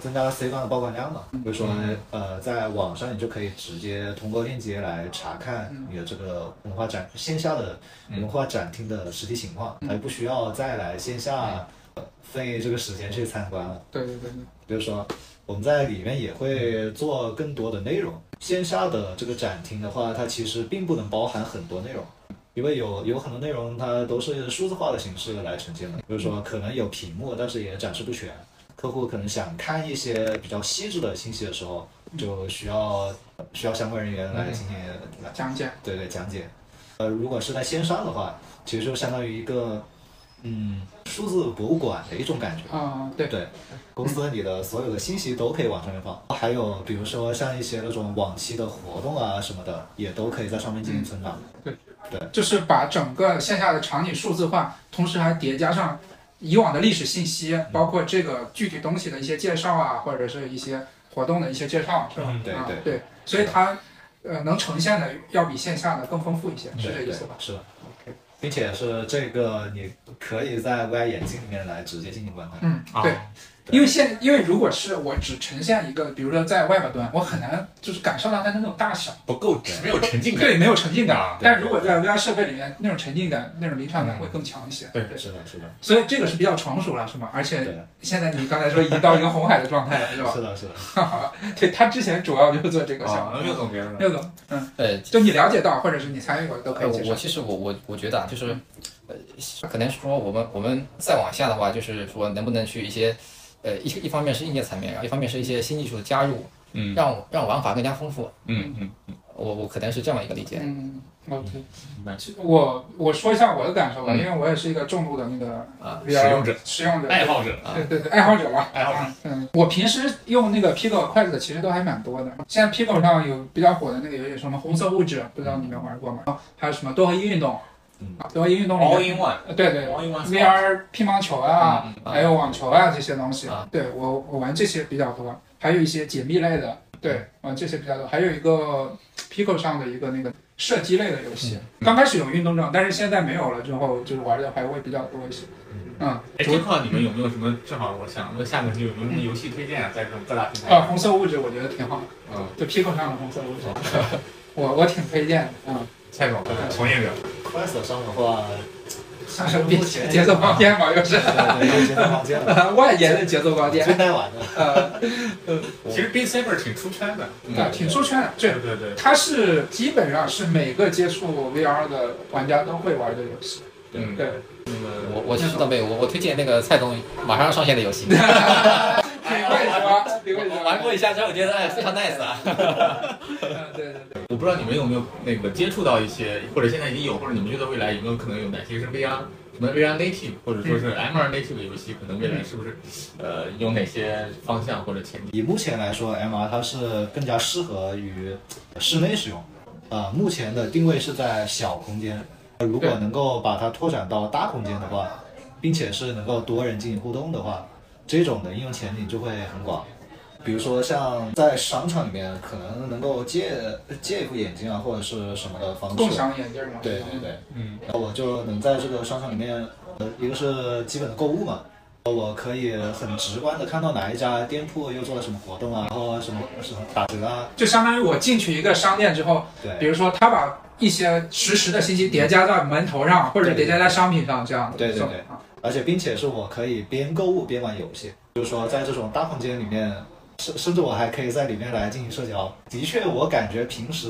增加了 C 端的曝光量嘛，比如说呃在网上你就可以直接通过链接来查看你的这个文化展线下的文化展厅的实体情况，还不需要再来线下呃费这个时间去参观了。对对对对，比如说我们在里面也会做更多的内容。线下的这个展厅的话，它其实并不能包含很多内容，因为有有很多内容它都是数字化的形式来呈现的。比如说可能有屏幕，但是也展示不全。客户可能想看一些比较细致的信息的时候，就需要需要相关人员来进行来讲解，对对讲解。呃，如果是在线上的话，其实就相当于一个嗯数字博物馆的一种感觉。啊、对，对，公司里的所有的信息都可以往上面放，还有比如说像一些那种往期的活动啊什么的，也都可以在上面进行存档。对对就是把整个线下的场景数字化，同时还叠加上以往的历史信息，包括这个具体东西的一些介绍啊，或者是一些活动的一些介绍，是吧？嗯啊对。对。对，所以它呃能呈现的要比线下的更丰富一些，是这意思吧？是的，并且是这个你可以在 VR 眼镜里面来直接进行观看。嗯，啊对。因为现因为如果是我只呈现一个，比如说在外边端，我很难就是感受到它的那种大小，不够，没有沉浸感。对，没有沉浸感。啊但如果在 VR 设备里面，那种沉浸感、那种临场感会更强一些。对是的，是的，所以这个是比较成熟了，是吗？而且，现在你刚才说已经到一个红海的状态了，是吧？是的，是的。对他之前主要就是做这个嗯，呃，就你了解到或者是你参与过都可呃，以我其实我我我觉得啊，就是，呃，可能说我们我们再往下的话，就是说能不能去一些，呃，一一方面是硬件层面，然后一方面是一些新技术的加入，嗯让让玩法更加丰富。嗯嗯，我我可能是这样一个理解。嗯，OK，我我说一下我的感受吧，嗯因为我也是一个重度的那个啊使用者使用者，爱好者啊对对对，爱好者吧。爱好者嗯，我平时用那个 Pico 筷子其实都还蛮多的。现在 Pico 上有比较火的那个游戏，什么红色物质，不知道你们玩过吗？还有什么多合一运动，嗯。啊，多合一运动里 All 面，in one，呃对对。All in one。VR 乒乓球啊，还有网球啊这些东西。啊，对我我玩这些比较多，还有一些解密类的，对，玩这些比较多，还有一个 Pico 上的一个那个射击类的游戏，刚开始有运动症，但是现在没有了之后，就是玩的还会比较多一些，嗯，哎，这块你们有没有什么？正好我想问下个问题有没有什么游戏推荐啊？在这种各大平台啊，红色物质我觉得挺好，嗯，就 Pico 上的红色物质，我我挺推荐的，嗯，蔡总，从业者。Quest 上的话，像是比节奏光电嘛，又是对对，节奏房间了，外延的节奏光最纤，耐玩的。呃，其实 Beat Saber 挺出圈的。嗯啊，挺出圈的，对对对。它是基本上是每个接触 VR 的玩家都会玩的游戏。嗯，对，那个我我其实倒没有，我我推荐那个蔡总马上要上线的游戏。你会说，你会说，我玩过一下之后，我觉得哎非常 nice 啊。嗯，对对对，我不知道你们有没有那个接触到一些，或者现在已经有，或者你们觉得未来有没有可能有哪些是 VR 什么 VR native，或者说是 MR native 的游戏，可能未来是不是呃有哪些方向或者前景？以目前来说，MR 它是更加适合于室内使用，啊、目前的定位是在小空间，如果能够把它拓展到大空间的话，并且是能够多人进行互动的话，这种的应用前景就会很广。比如说像在商场里面，可能能够借借一副眼镜啊，或者是什么的方式，共享眼镜嘛。对对对，嗯，然后我就能在这个商场里面，呃，一个是基本的购物嘛，我可以很直观的看到哪一家店铺又做了什么活动啊，然后什么什么打折啊，就相当于我进去一个商店之后，对。比如说他把一些实时的信息叠加在门头上，或者叠加在商品上，这样的。对对对。啊。而且并且是我可以边购物边玩游戏，就是说在这种大空间里面，甚甚至我还可以在里面来进行社交。的确，我感觉平时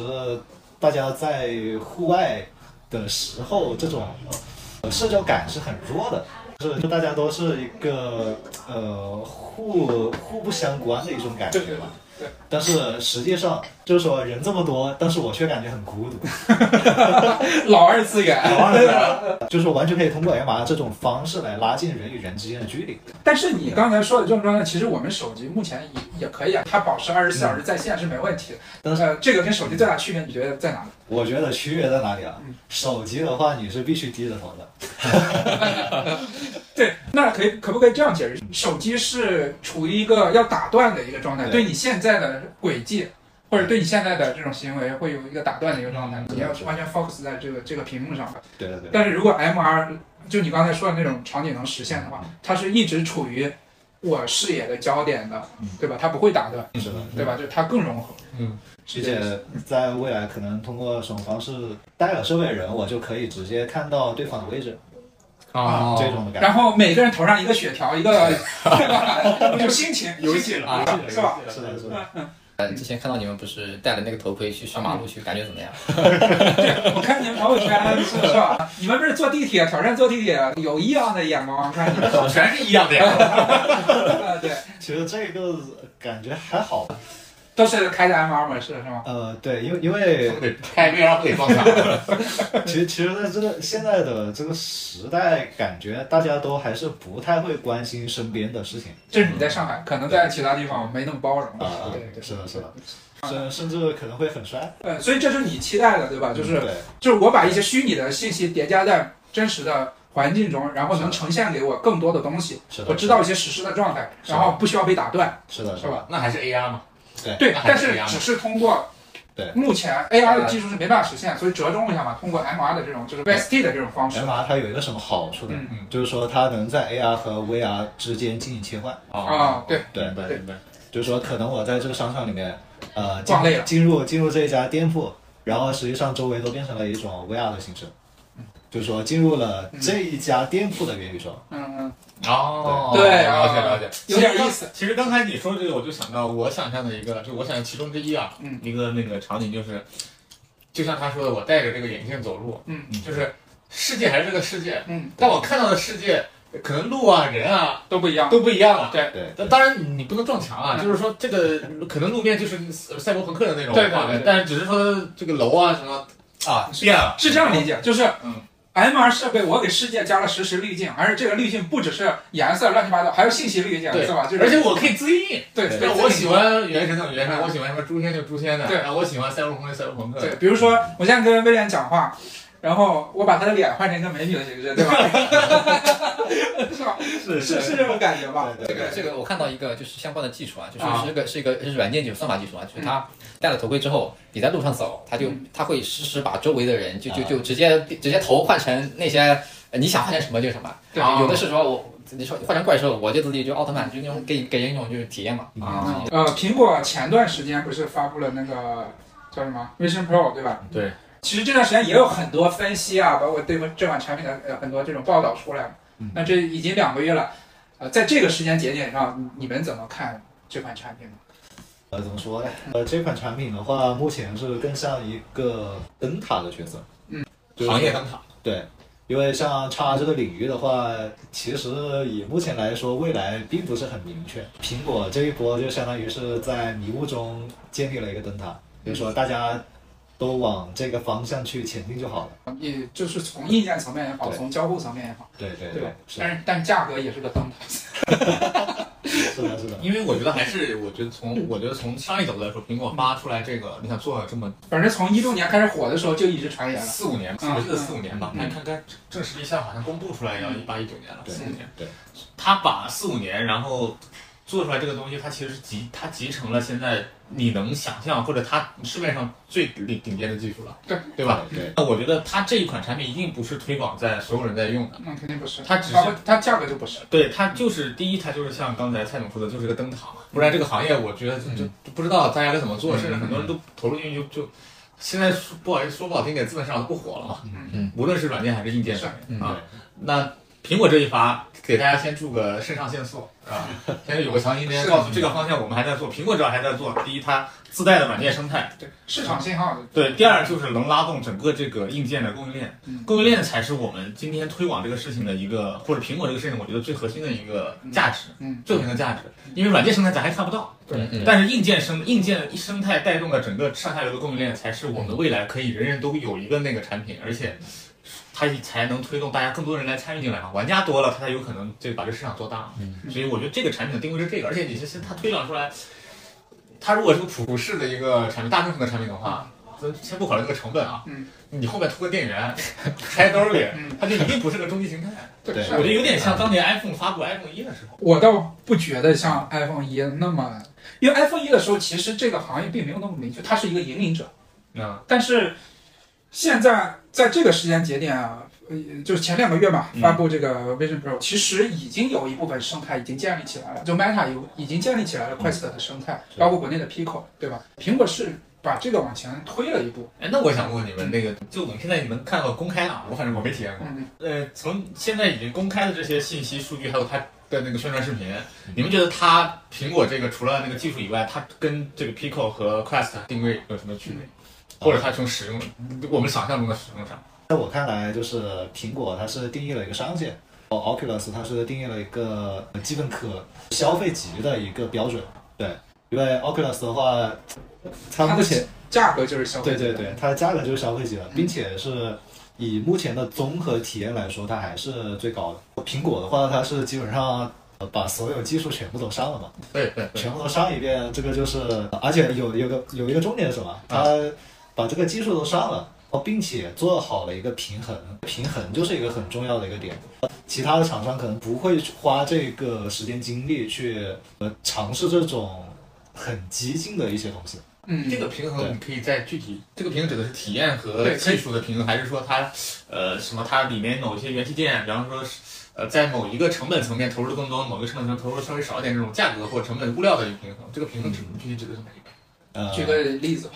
大家在户外的时候，这种社交感是很弱的。是，就大家都是一个呃互互不相关的一种感觉对对嘛。对但是实际上就是说人这么多，但是我却感觉很孤独。老二次元。老二次元就是完全可以通过 MR 这种方式来拉近人与人之间的距离。但是你刚才说的这种状态，其实我们手机目前也也可以啊，它保持二十四小时在线是没问题的。但是呃，这个跟手机最大区别，你觉得在哪里？我觉得区别在哪里啊嗯？手机的话，你是必须低着头的。对，那可以可不可以这样解释？手机是处于一个要打断的一个状态，对对你现在的轨迹，或者对你现在的这种行为会有一个打断的一个状态，嗯你要是完全 focus 在这个这个屏幕上的。对对对，但是如果 MR 就你刚才说的那种场景能实现的话，它是一直处于我视野的焦点的嗯，对吧？它不会打断，是的，对吧？就它更融合。嗯，而且在未来可能通过什么方式，戴了设备的人，我就可以直接看到对方的位置，啊这种的感觉。然后每个人头上一个血条，一个对吧？有心情，游戏了啊，是吧？是的，是的，呃，之前看到你们不是戴了那个头盔去上马路去，感觉怎么样？对我看你们朋友圈是是吧？你们不是坐地铁挑战坐地铁，有异样的眼光看你们。全是一样的呀。啊对，其实这个感觉还好吧。都是开的 MR 模式是吗？呃，对，因为因为开 VR 不得撞墙？其实其实在这个现在的这个时代，感觉大家都还是不太会关心身边的事情这是你在上海，可能在其他地方没那么包容。啊。对对，是的，是的，甚甚至可能会很衰。呃，所以这是你期待的，对吧？就是对，就是我把一些虚拟的信息叠加在真实的环境中，然后能呈现给我更多的东西，是的，我知道一些实时的状态，然后不需要被打断，是的，是吧？那还是 AR 嘛？对，但是只是通过。对目前 AR 的技术是没办法实现，所以折中一下嘛，通过 MR 的这种就是 VST 的这种方式。MR 它有一个什么好处呢？嗯就是说它能在 AR 和 VR 之间进行切换。啊对对对对。就是说，可能我在这个商场里面，呃，进累了进入进入这一家店铺，然后实际上周围都变成了一种 VR 的形式，就是说进入了这一家店铺的元宇宙。嗯嗯，哦，对。了解了解，有点意思。其实刚才你说这个，我就想到我想象的一个，就我想象其中之一啊，嗯。一个那个场景就是，就像他说的，我戴着这个眼镜走路，嗯，就是世界还是这个世界，嗯，但我看到的世界可能路啊人啊都不一样。都不一样了。对。对，那当然，你不能撞墙啊，嗯。就是说这个可能路面就是赛博朋克的那种对对对画面，但是只是说这个楼啊什么啊，变了，是这样理解，就是嗯 MR 设备我给世界加了实时滤镜，而且这个滤镜不只是颜色乱七八糟，还有信息滤镜，对是吧？就是而且我可以自印。对对对，我喜欢原神的原神，我喜欢什么诛仙就诛仙的，对我喜欢赛博朋克就赛博朋克的。对，比如说我现在跟威廉讲话，然后我把他的脸换成一个美女的形式，对吧？是吧？是是是这种感觉吧？对这个这个我看到一个就是相关的技术啊，就是啊是个是一个是软件就是算法技术啊，就是它戴了头盔之后，你在路上走，它就嗯它会实时把周围的人就就啊就直接直接头换成那些呃你想换成什么就什么，对啊有的是说我你说换成怪兽，我就自己就奥特曼，就那种给给人一种就是体验嘛。啊，呃，苹果前段时间不是发布了那个叫什么 Vision Pro，对吧？对。其实这段时间也有很多分析啊，包括对这款产品的呃很多这种报道出来。那这已经两个月了，呃，在这个时间节点上，你你们怎么看这款产品呢？呃，怎么说呢？呃，这款产品的话，目前是更像一个灯塔的角色。嗯，就是行业灯塔。对，因为像叉这个领域的话，其实以目前来说，未来并不是很明确。苹果这一波就相当于是在迷雾中建立了一个灯塔，就是说大家都往这个方向去前进就好了。也就是从硬件层面也好，从交互层面也好，对对对但是但价格也是个灯塔。是的，是的。因为我觉得还是，我觉得从我觉得从商业角度来说，苹果发出来这个，你想做了这么反正从一六年开始火的时候就一直传言了。四五年，嗯我记得四五年吧，嗯看看看正式立项好像公布出来要一八一九年了，四五年。对，他把四五年，然后做出来这个东西，它其实集它集成了现在你能想象或者它市面上最顶顶尖的技术了，对对吧？对，那我觉得它这一款产品一定不是推广在所有人在用的，那肯定不是，它只是它价格就不是。对，它就是第一，它就是像刚才蔡总说的，就是个灯塔嘛，不然这个行业我觉得就不知道大家该怎么做，嗯甚至很多人都投入进去就就。现在说不好意思说不好听点，资本市场都不火了嘛。嗯嗯，无论是软件还是硬件是上面嗯啊。那苹果这一发，给大家先注个肾上腺素啊，先有个强心针，告诉这个方向我们还在做。苹果只要还在做，第一，它自带的软件生态，对市场信号的。对，第二就是能拉动整个这个硬件的供应链，嗯供应链才是我们今天推广这个事情的一个，或者苹果这个事情，我觉得最核心的一个价值，嗯，最核心的价值。因为软件生态咱还看不到，对嗯但是硬件生硬件生态带动的整个上下游的供应链，才是我们未来可以人人都有一个那个产品，而且它才能推动大家更多人来参与进来嘛。玩家多了，它才有可能这把这个市场做大嗯。所以我觉得这个产品的定位是这个，而且你其实它推广出来，它如果是个普适的一个产品，大众型的产品的话，咱先不考虑这个成本啊，嗯，你后面出个电源，揣兜里嗯，它就一定不是个终极形态。对对我觉得有点像当年 iPhone 发布 iPhone 一的时候。我倒不觉得像 iPhone 一那么，因为 iPhone 一的时候，其实这个行业并没有那么明确，它是一个引领者。嗯但是现在在这个时间节点啊，呃，就是前两个月吧，嗯发布这个 Vision Pro，、其实已经有一部分生态已经建立起来了，就 Meta 有已经建立起来了 Quest 的生态，包括国内的 Pico，对吧？苹果是把这个往前推了一步。哎，那我想问问你们，那个就我们现在你们看到公开的啊，我反正我没体验过。嗯，呃，从现在已经公开的这些信息、数据，还有它的那个宣传视频，你们觉得它苹果这个除了那个技术以外，它跟这个 Pico 和 Quest 定位有什么区别？或者它从使用我们想象中的使用上？在我看来，就是苹果它是定义了一个商界，Oculus 它是定义了一个基本可消费级的一个标准。对，因为 Oculus 的话，它目前价格就是消费者的对对对，它的价格就是消费级的，并且是以目前的综合体验来说，它还是最高的。苹果的话，它是基本上呃把所有技术全部都上了嘛，对对对，全部都上一遍，这个就是，而且有有个有一个重点是什么？它把这个技术都上了。并且做好了一个平衡，平衡就是一个很重要的一个点。其他的厂商可能不会花这个时间精力去呃尝试这种很激进的一些东西。嗯，这个平衡你可以再具体，这个平衡指的是体验和对技术的平衡，还是说它呃什么它里面某些元器件，比方说呃在某一个成本层面投入的更多，某一个成本层投入的稍微少一点，这种价格或成本物料的一个平衡，这个平衡指具体指的是哪一个？呃，举个例子吧。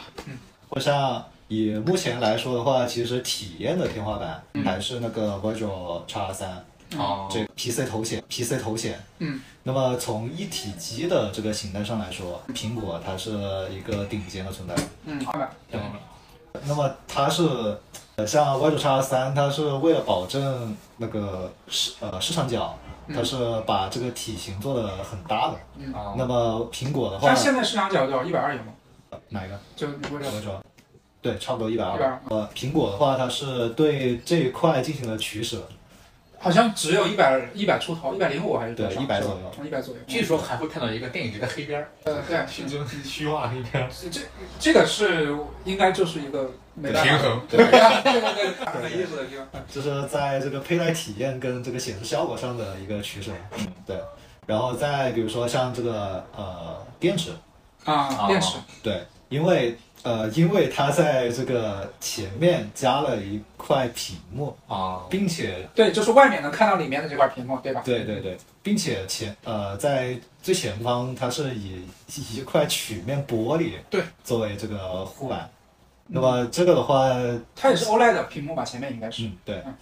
或像以目前来说的话，其实体验的天花板嗯还是那个 Virtual X 三、哦这 PC 头显，PC 头显。嗯，那么从一体机的这个形态上来说，苹果它是一个顶尖的存在。嗯，好吧。天花板那么它是，呃，像 Y 九叉三，它是为了保证那个市呃市场角，它是把这个体型做的很大的。嗯哦那么苹果的话它，现在市场角多少？一百二有吗？哪一个？就你不知道我说，对，差不多一百120二。呃，苹果的话，它是对这一块进行了取舍，好像只有一百一百出头，一百零五还是多对，少？一百左右。一百左右。据说还会看到一个电影级的黑边儿，呃，对，虚就虚化黑边儿，这这个是应该就是一个没办法平衡。对对对对，很意思的地方。就是在这个佩戴体验跟这个显示效果上的一个取舍。嗯，对。然后再比如说像这个呃电池，啊，电池，对，因为呃因为它在这个前面加了一块屏幕，啊，并且对，就是外面能看到里面的这块屏幕，对吧？对对对，并且前呃在最前方它是以一块曲面玻璃对作为这个护板。那么这个的话，它也是 OLED 的屏幕吧？前面应该是。嗯，对嗯。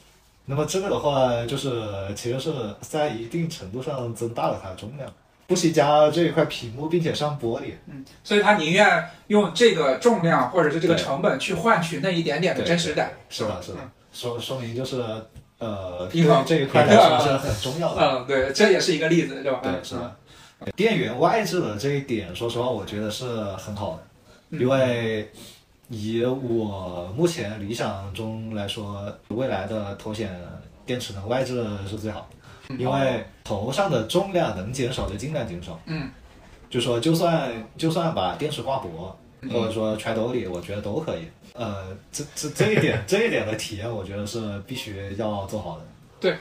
那么这个的话，就是其实是在一定程度上增大了它的重量，不惜加这一块屏幕，并且上玻璃。嗯，所以他宁愿用这个重量或者是这个成本去换取那一点点的真实感。是的，是的嗯，说说明就是呃，平衡对这一块来说是很重要的。嗯，对，这也是一个例子，对吧？对，嗯是的。电源外置的这一点，说实话，我觉得是很好的，嗯因为以我目前理想中来说，未来的头显电池能外置是最好的，因为头上的重量能减少就尽量减少。嗯，就说就算就算把电池挂脖，或者说揣兜里，我觉得都可以。呃，这这这一点 这一点的体验，我觉得是必须要做好的。对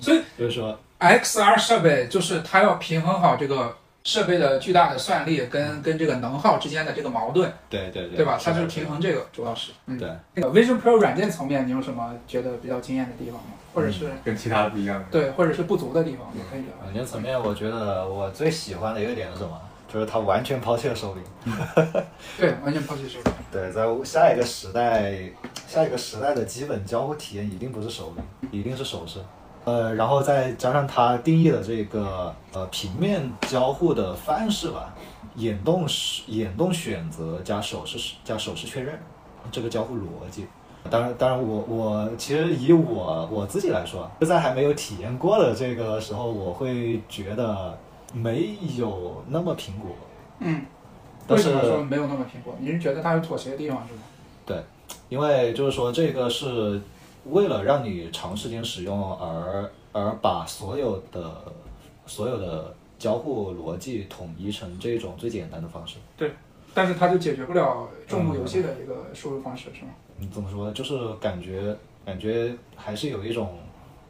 所以就是说，XR 设备就是它要平衡好这个设备的巨大的算力跟跟这个能耗之间的这个矛盾，对对对，对吧？它就是平衡这个，主要是。嗯，对。那个 Vision Pro 软件层面，你有什么觉得比较惊艳的地方吗？或者是跟其他不一样的。对，或者是不足的地方，也可以聊。软件层面，我觉得我最喜欢的一个点是什么？就是它完全抛弃了手柄。对，完全抛弃手柄。对，在下一个时代，下一个时代的基本交互体验一定不是手柄，一定是手势。呃，然后再加上它定义的这个呃平面交互的范式吧，眼动是眼动选择加手势加手势确认，这个交互逻辑。当然，当然我，我其实以我我自己来说，在还没有体验过的这个时候，我会觉得没有那么苹果。嗯，但是为什么说没有那么苹果？你是觉得它有妥协的地方是吗？对因为就是说这个是为了让你长时间使用而而把所有的所有的交互逻辑统一成这种最简单的方式。对但是它就解决不了重度游戏的一个输入方式，是吗？嗯，怎么说呢？就是感觉感觉还是有一种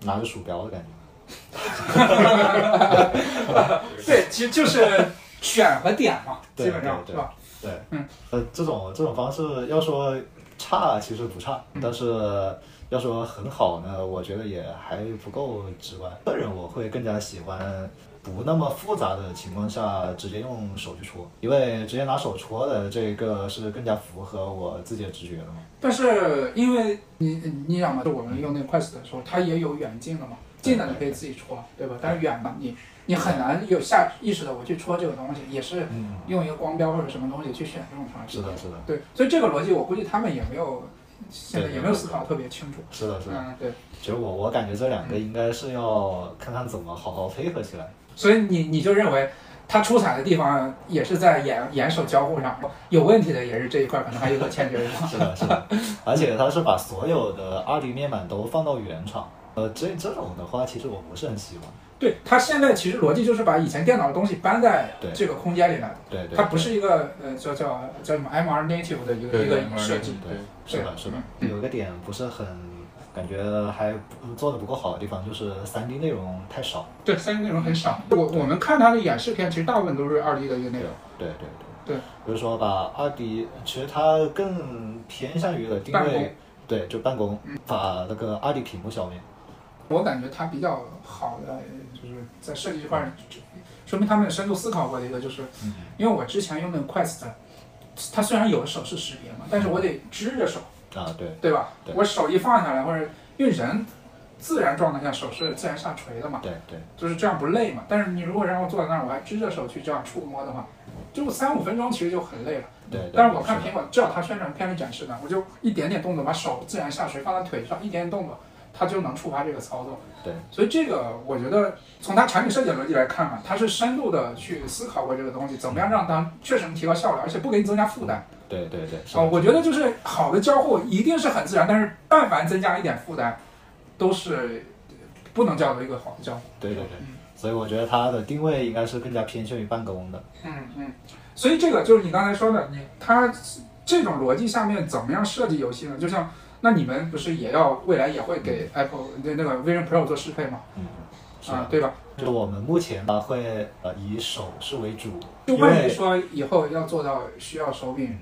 拿着鼠标的感觉。对，其实就是选和点嘛，对基本上对是吧？对，嗯，呃，这种这种方式要说差，其实不差，嗯但是要说很好呢，我觉得也还不够直观。个人我会更加喜欢不那么复杂的情况下直接用手去戳，因为直接拿手戳的这个是更加符合我自己的直觉的嘛。但是因为你你想嘛，就我们用那个 Quest 的时候，它也有远近的嘛，近的你可以自己戳，对吧？但是远的你你很难有下意识的我去戳这个东西，也是嗯，用一个光标或者什么东西去选这种方式。是的，是的，对，所以这个逻辑我估计他们也没有现在也没有思考特别清楚。是的，是的。嗯，对。其实我我感觉这两个应该是要看看怎么好好配合起来。所以你你就认为它出彩的地方也是在眼眼手交互上，有问题的也是这一块，可能还有所欠缺。是的，是的，而且它是把所有的二 D 面板都放到原厂。呃，这这种的话，其实我不是很喜欢。对，它现在其实逻辑就是把以前电脑的东西搬在这个空间里来，对对，它不是一个呃叫叫叫什么 MR native 的一个一个设计。对，是的，是的。有一个点不是很感觉还做的不够好的地方，就是三 D 内容太少。对，三 D 内容很少。我我们看它的演示片，其实大部分都是二 D 的一个内容。对对对，对比如说把二 D，其实它更偏向于的定位，对，就办公，把那个二 D 屏幕消灭。我感觉它比较好的就是在设计这块儿，说明他们深度思考过的一个就是，嗯因为我之前用那个 Quest，它虽然有手势识别嘛，但是我得支着手，啊，对对吧？对我手一放下来，或者因为人自然状态下手是自然下垂的嘛，对对，就是这样不累嘛。但是你如果让我坐在那儿，我还支着手去这样触摸的话，就三五分钟其实就很累了。对对。但是我看苹果，至少它宣传片里展示的，我就一点点动作把手自然下垂放在腿上，一点点动作，它就能触发这个操作。对，所以这个我觉得从它产品设计逻辑来看啊，它是深度的去思考过这个东西，怎么样让它确实能提高效率，而且不给你增加负担。对对对，是啊、的我觉得就是好的交互一定是很自然，但是但凡增加一点负担，都是不能叫做一个好的交互。对对对嗯，所以我觉得它的定位应该是更加偏向于办公的。嗯嗯，所以这个就是你刚才说的，你它这种逻辑下面怎么样设计游戏呢？就像那你们不是也要未来也会给 Apple 那那个 Vision Pro 做适配吗？嗯，是，，啊对吧？就我们目前呢会呃以手势为主，就万一说以后要做到需要手柄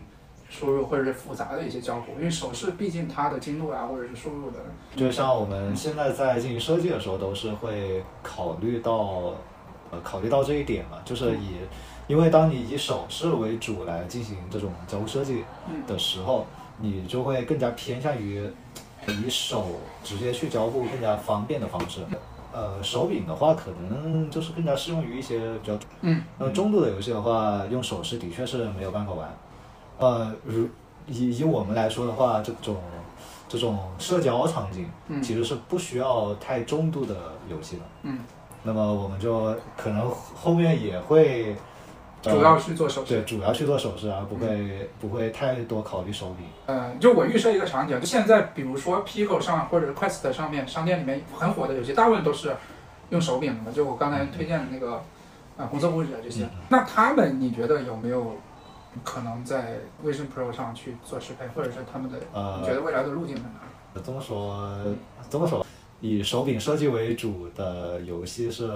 输入或者是复杂的一些交互，因为手势毕竟它的精度啊或者是输入的，就像我们现在在进行设计的时候，都是会考虑到，呃，考虑到这一点嘛，就是以，因为当你以手势为主来进行这种交互设计嗯的时候，你就会更加偏向于以手直接去交互更加方便的方式。呃，手柄的话，可能就是更加适用于一些比较，嗯，呃，中度的游戏的话，用手势的确是没有办法玩。呃，如以以我们来说的话，这种这种社交场景，嗯其实是不需要太重度的游戏的。嗯，那么我们就可能后面也会，呃主要去做手势。对主要去做手势啊，不会、不会太多考虑手柄。呃，就我预设一个场景，就现在比如说 Pico 上或者是 Quest 上面商店里面很火的游戏，大部分都是用手柄的嘛。就我刚才推荐的那个，啊、红色物质这些嗯，那他们你觉得有没有可能在 Vision Pro 上去做适配，或者是他们的，呃你觉得未来的路径在哪里？这么说，这么说，以手柄设计为主的游戏是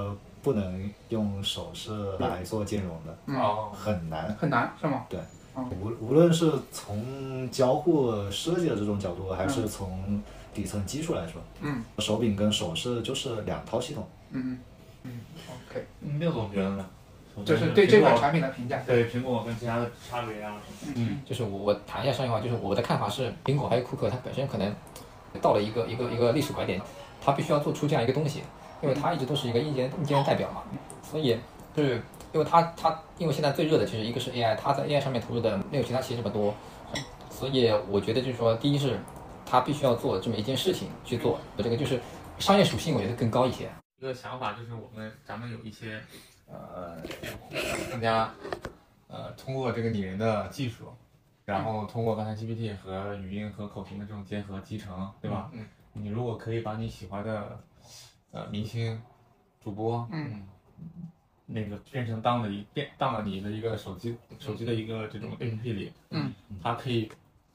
不能用手势来做兼容的，嗯，哦，很难。很难是吗？对无无论是从交互设计的这种角度，还是从底层技术来说，嗯手柄跟手势就是两套系统。嗯嗯嗯，OK，六总觉得呢？就是对这款产品的评价。对苹果跟其他的差别啊。嗯就是我我谈一下商业化，就是我的看法是，苹果还有库克，它本身可能到了一个一个一个历史拐点，它必须要做出这样一个东西，因为它一直都是一个硬件硬件代表嘛，所以就是因为它它因为现在最热的其实一个是 AI，它在 AI 上面投入的没有其他企业这么多，所以我觉得就是说，第一是它必须要做这么一件事情去做，这个就是商业属性我觉得更高一些。一个想法就是我们咱们有一些呃更加呃通过这个拟人的技术，然后通过刚才 GPT 和语音和口型的这种结合集成，对吧？嗯你如果可以把你喜欢的呃明星主播嗯。那个变成当了一变当了你的一个手机手机的一个这种 APP 里，嗯，它可以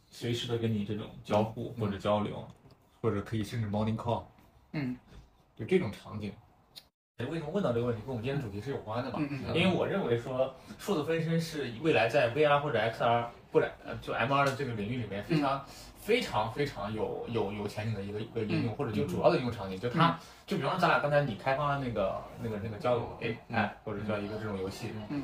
随时的跟你这种交互或者交流，或者可以甚至 morning call，嗯。就这种场景。为什么问到这个问题？跟我们今天的主题是有关的嘛？嗯嗯因为我认为说数字分身是未来在 VR 或者 XR 或者呃就 MR 的这个领域里面非常、非常非常有有有前景的一个一个应用，或者就主要的应用场景。就它、就比方说咱俩刚才你开发的那个那个那个交友 AI、或者叫一个这种游戏，嗯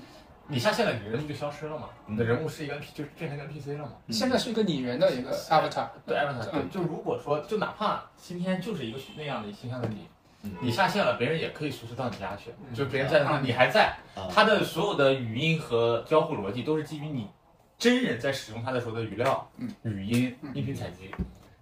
你下线了，你人物就消失了嘛，你的人物是一个 NP 就变成一个 NPC 了嘛。现在是一个拟人的一个 avatar。对 avatar，就如果说就哪怕今天就是一个那样的形象的你。嗯你下线了，别人也可以随时到你家去，嗯就别人在那，你还在，啊它的所有的语音和交互逻辑都是基于你真人在使用它的时候的语料、嗯。语音、嗯。音频采集，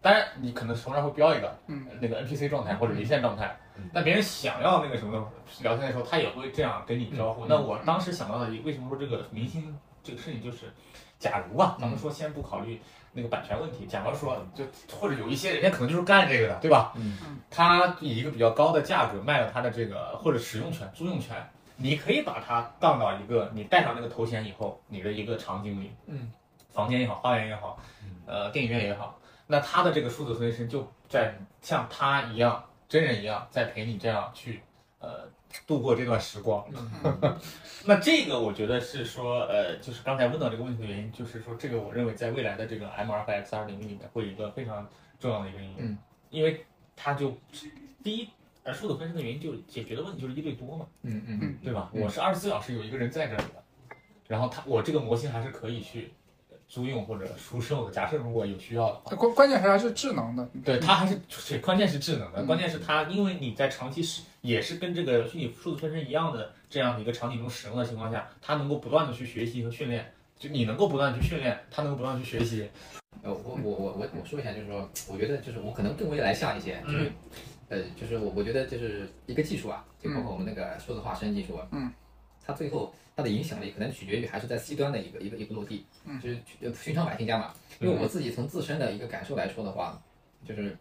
当然你可能头上会标一个嗯。那个 NPC 状态或者离线状态嗯，但别人想要那个什么聊天的时候，他也会这样跟你招呼。嗯。那我当时想到的一，为什么说这个明星这个事情就是，假如啊，咱们嗯说先不考虑那个版权问题，假如说就或者有一些人家可能就是干这个的，对吧？嗯。他以一个比较高的价格卖了他的这个或者使用权、租用权，你可以把它当到一个你戴上那个头衔以后，你的一个场景里，嗯，房间也好，花园也好，呃，电影院也好，那他的这个数字分身就在像他一样，真人一样，在陪你这样去呃度过这段时光。那这个我觉得是说，呃，就是刚才问到这个问题的原因，就是说这个我认为在未来的这个 M 二和 X 二领域里面会有一个非常重要的一个应用，嗯，因为它就第一，呃，数字分身的原因就解决的问题就是一对多嘛，嗯嗯嗯对吧？嗯我是二十四小时有一个人在这里的，然后他我这个模型还是可以去租用或者出售的。假设如果有需要的话，关关键还是智能的，对它还是对关键是智能的，嗯关键是它因为你在长期使也是跟这个虚拟数字分身一样的这样的一个场景中使用的情况下，它能够不断的去学习和训练。就你能够不断地去训练，它能够不断去学习。呃，我我我我我说一下，就是说，我觉得就是我可能更未来向一些，就是，呃，就是我我觉得就是一个技术啊，就包括我们那个数字化生技术，啊嗯，它最后它的影响力可能取决于还是在 C 端的一个一个一个落地，嗯就是呃寻常百姓家嘛。因为我自己从自身的一个感受来说的话，就是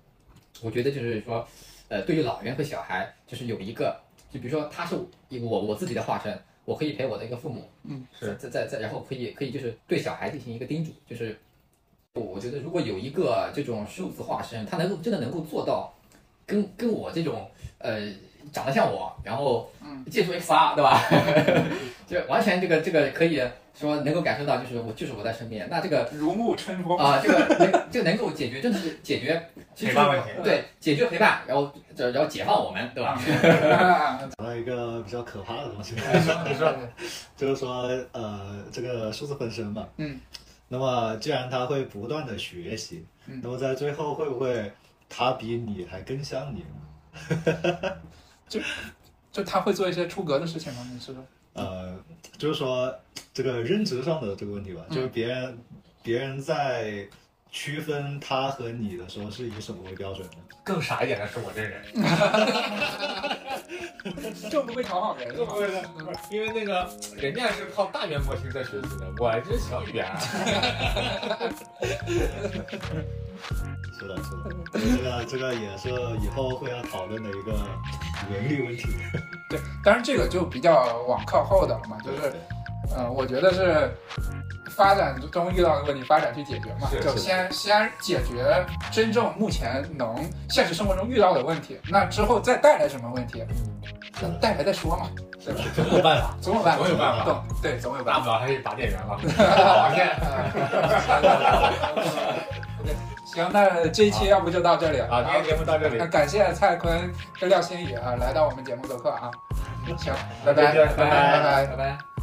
我觉得就是说，呃，对于老人和小孩，就是有一个，就比如说他是我我自己的化身，我可以陪我的一个父母，嗯，是在在在，然后可以可以就是对小孩进行一个叮嘱，就是我觉得如果有一个这种数字化身，他能够真的能够做到跟跟我这种呃长得像我，然后借助 XR 对吧？就完全这个这个可以说能够感受到，就是我就是我在身边，那这个如沐春风。啊、这个能这个能够解决，真的是解决陪伴问题对，解决陪伴，然后这然后解放我们，对吧？讲到一个比较可怕的东西，你说，就是说呃，这个数字分身嘛，嗯，那么既然他会不断的学习，嗯那么在最后会不会它比你还更像你呢？就他会做一些出格的事情吗？你是说？呃，就是说这个认知上的这个问题吧，嗯就是别人别人在区分他和你的时候是以什么为标准的？更傻一点的是我这人，这不会讨好人是吧？因为那个人家是靠大圆模型在学习的，我这是小语言啊。是的，是的，这个这个也是以后会要讨论的一个伦理问题。对，当然这个就比较往靠后的了嘛，就是，嗯、我觉得是发展中遇到的问题，发展去解决嘛，就先先解决真正目前能现实生活中遇到的问题，那之后再带来什么问题，嗯。带来再说嘛，对吧？总有办法，总有办法，总有办法。懂对，总有办法。大不了还是拔电源了。网线，行，那这一期要不就到这里了。啊，今天节目到这里。那，感谢蔡坤跟廖新宇啊来到我们节目做客啊，行，拜拜，拜拜。拜拜。拜拜。